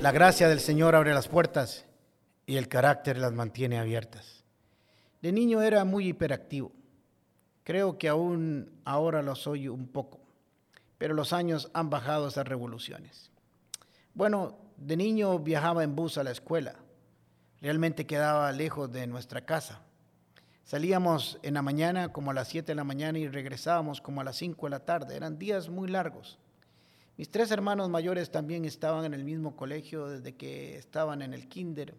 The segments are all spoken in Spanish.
La gracia del Señor abre las puertas y el carácter las mantiene abiertas. De niño era muy hiperactivo. Creo que aún ahora lo soy un poco, pero los años han bajado esas revoluciones. Bueno, de niño viajaba en bus a la escuela. Realmente quedaba lejos de nuestra casa. Salíamos en la mañana como a las 7 de la mañana y regresábamos como a las 5 de la tarde. Eran días muy largos. Mis tres hermanos mayores también estaban en el mismo colegio desde que estaban en el kinder,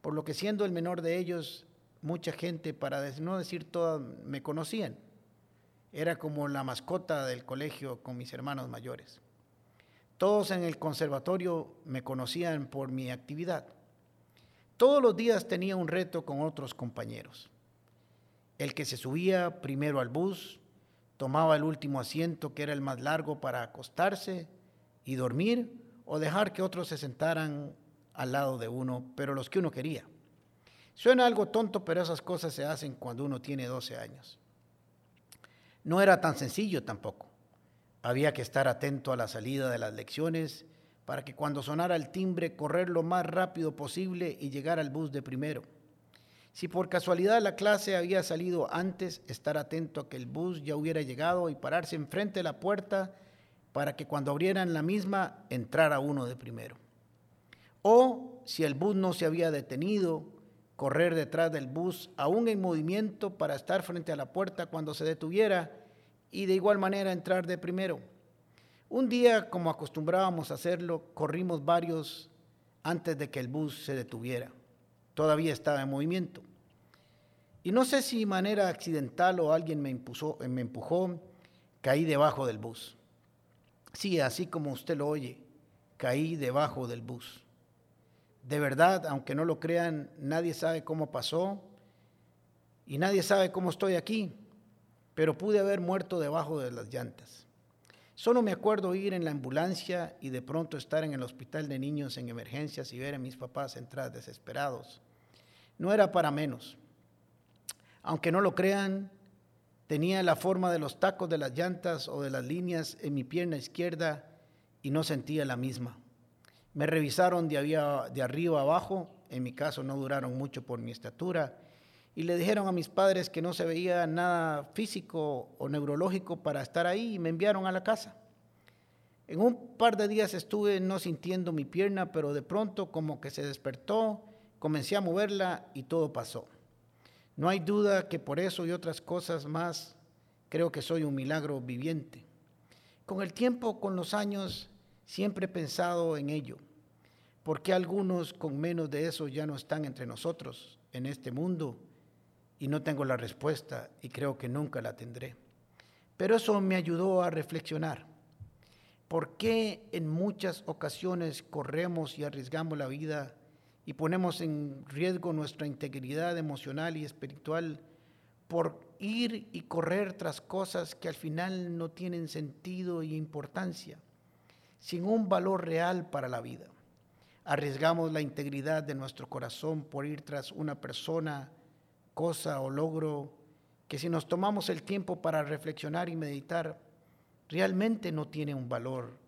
por lo que siendo el menor de ellos, mucha gente, para no decir todas, me conocían. Era como la mascota del colegio con mis hermanos mayores. Todos en el conservatorio me conocían por mi actividad. Todos los días tenía un reto con otros compañeros. El que se subía primero al bus, tomaba el último asiento que era el más largo para acostarse y dormir o dejar que otros se sentaran al lado de uno, pero los que uno quería. Suena algo tonto, pero esas cosas se hacen cuando uno tiene 12 años. No era tan sencillo tampoco. Había que estar atento a la salida de las lecciones para que cuando sonara el timbre correr lo más rápido posible y llegar al bus de primero. Si por casualidad la clase había salido antes, estar atento a que el bus ya hubiera llegado y pararse enfrente de la puerta para que cuando abrieran la misma entrara uno de primero. O si el bus no se había detenido, correr detrás del bus aún en movimiento para estar frente a la puerta cuando se detuviera y de igual manera entrar de primero. Un día, como acostumbrábamos a hacerlo, corrimos varios antes de que el bus se detuviera todavía estaba en movimiento. Y no sé si de manera accidental o alguien me, me empujó, caí debajo del bus. Sí, así como usted lo oye, caí debajo del bus. De verdad, aunque no lo crean, nadie sabe cómo pasó y nadie sabe cómo estoy aquí, pero pude haber muerto debajo de las llantas. Solo me acuerdo ir en la ambulancia y de pronto estar en el hospital de niños en emergencias y ver a mis papás entrar desesperados. No era para menos. Aunque no lo crean, tenía la forma de los tacos de las llantas o de las líneas en mi pierna izquierda y no sentía la misma. Me revisaron de, arriba abajo, en mi caso no duraron mucho por mi estatura, y le dijeron a mis padres que no se veía nada físico o neurológico para estar ahí y me enviaron a la casa. En un par de días estuve no sintiendo mi pierna, pero de pronto como que se despertó, comencé a moverla y todo pasó. No hay duda que por eso y otras cosas más creo que soy un milagro viviente. Con el tiempo, con los años, siempre he pensado en ello. ¿Por qué algunos con menos de eso ya no están entre nosotros en este mundo? Y no tengo la respuesta y creo que nunca la tendré. Pero eso me ayudó a reflexionar. ¿Por qué en muchas ocasiones corremos y arriesgamos la vida y ponemos en riesgo nuestra integridad emocional y espiritual por ir y correr tras cosas que al final no tienen sentido y importancia, sin un valor real para la vida? Arriesgamos la integridad de nuestro corazón por ir tras una persona cosa o logro que si nos tomamos el tiempo para reflexionar y meditar, realmente no tiene un valor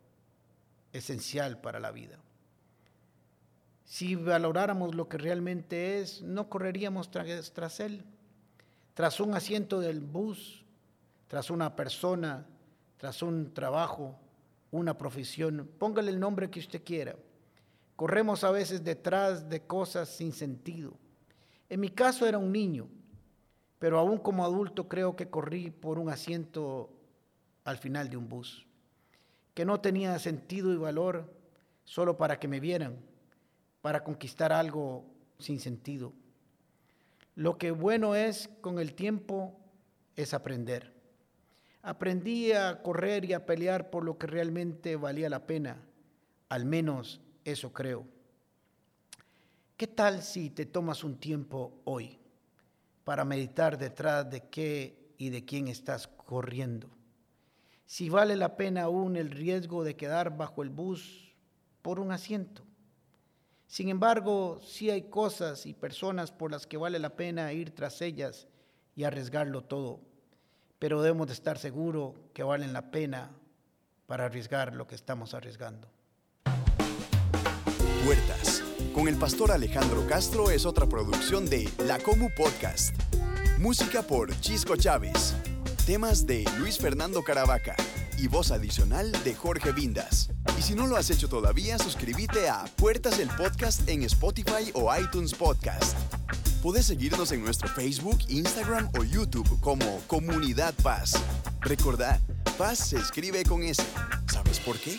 esencial para la vida. Si valoráramos lo que realmente es, no correríamos tras, él, tras un asiento del bus, tras una persona, tras un trabajo, una profesión, póngale el nombre que usted quiera. Corremos a veces detrás de cosas sin sentido en mi caso era un niño, pero aún como adulto creo que corrí por un asiento al final de un bus, que no tenía sentido y valor solo para que me vieran, para conquistar algo sin sentido. Lo que bueno es con el tiempo es aprender. Aprendí a correr y a pelear por lo que realmente valía la pena, al menos eso creo. ¿Qué tal si te tomas un tiempo hoy para meditar detrás de qué y de quién estás corriendo? Si vale la pena aún el riesgo de quedar bajo el bus por un asiento. Sin embargo, sí hay cosas y personas por las que vale la pena ir tras ellas y arriesgarlo todo, pero debemos de estar seguros que valen la pena para arriesgar lo que estamos arriesgando. Puertas, con el pastor Alejandro Castro es otra producción de La Comu Podcast. Música por Chisco Chávez. Temas de Luis Fernando Caravaca y voz adicional de Jorge Vindas. Y si no lo has hecho todavía, suscríbete a Puertas del Podcast en Spotify o iTunes Podcast. Puedes seguirnos en nuestro Facebook, Instagram o YouTube como Comunidad Paz. Recordad, Paz se escribe con S. ¿Sabes por qué?